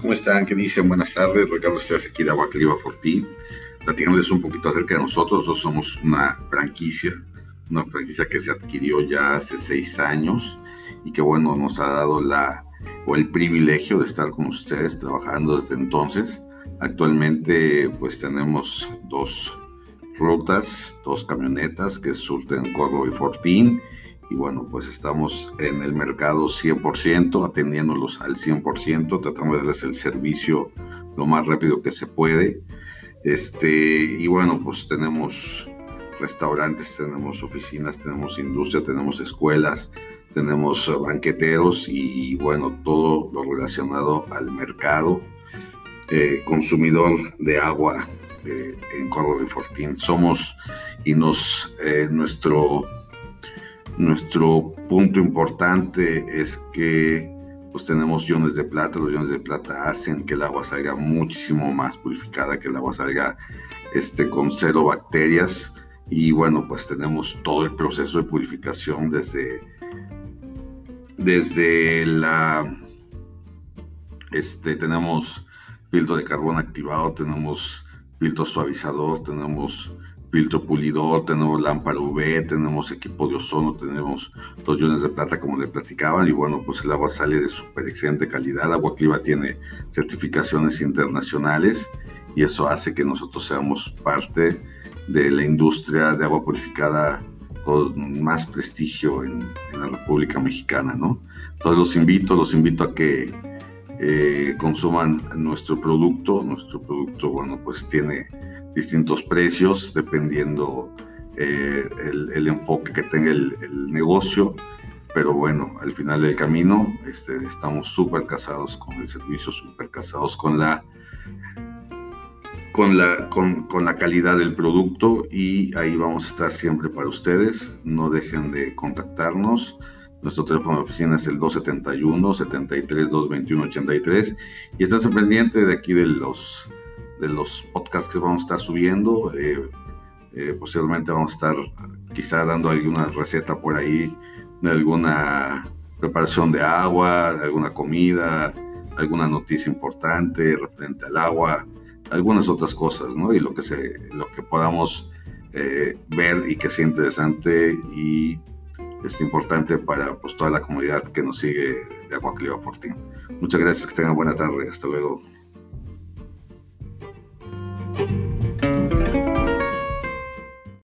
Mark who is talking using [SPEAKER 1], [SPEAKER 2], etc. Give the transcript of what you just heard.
[SPEAKER 1] ¿Cómo están? ¿Qué dicen? Buenas tardes. Ricardo Esteves aquí de Agua Cliva Fortín. Platicándoles un poquito acerca de nosotros. Nosotros somos una franquicia, una franquicia que se adquirió ya hace seis años y que, bueno, nos ha dado la o el privilegio de estar con ustedes trabajando desde entonces. Actualmente, pues tenemos dos rutas, dos camionetas que surten Corvo y Fortín y bueno, pues estamos en el mercado 100%, atendiéndolos al 100%, tratando de darles el servicio lo más rápido que se puede. Este, y bueno, pues tenemos restaurantes, tenemos oficinas, tenemos industria, tenemos escuelas, tenemos banqueteros y, bueno, todo lo relacionado al mercado eh, consumidor de agua eh, en Córdoba y Fortín. Somos y nos, eh, nuestro nuestro punto importante es que pues tenemos iones de plata, los iones de plata hacen que el agua salga muchísimo más purificada, que el agua salga este, con cero bacterias. Y bueno, pues tenemos todo el proceso de purificación desde, desde la, este, tenemos filtro de carbón activado, tenemos filtro suavizador, tenemos filtro pulidor, tenemos lámpara UV, tenemos equipo de ozono, tenemos dos iones de plata como le platicaban y bueno, pues el agua sale de súper excelente calidad. Agua Cliva tiene certificaciones internacionales y eso hace que nosotros seamos parte de la industria de agua purificada con más prestigio en, la República Mexicana, ¿no? Entonces los invito, los invito a que eh, consuman nuestro producto. Nuestro producto, bueno, pues tiene distintos precios dependiendo eh, el, enfoque que tenga el, negocio. Pero bueno, al final del camino este, estamos súper casados con el servicio, súper casados con la, con, la, con, con la calidad del producto y ahí vamos a estar siempre para ustedes. No dejen de contactarnos. Nuestro teléfono de oficina es el 271 73 221 83 y estás pendiente de aquí de los de los podcasts que vamos a estar subiendo. Eh, eh, posiblemente vamos a estar quizá dando alguna receta por ahí alguna preparación de agua, alguna comida, alguna noticia importante referente al agua, algunas otras cosas, ¿no? Y lo que, se, lo que podamos eh, ver y que sea interesante y es importante para pues, toda la comunidad que nos sigue de Agua Cliva Fortín. Muchas gracias, que tengan buena tarde, hasta luego.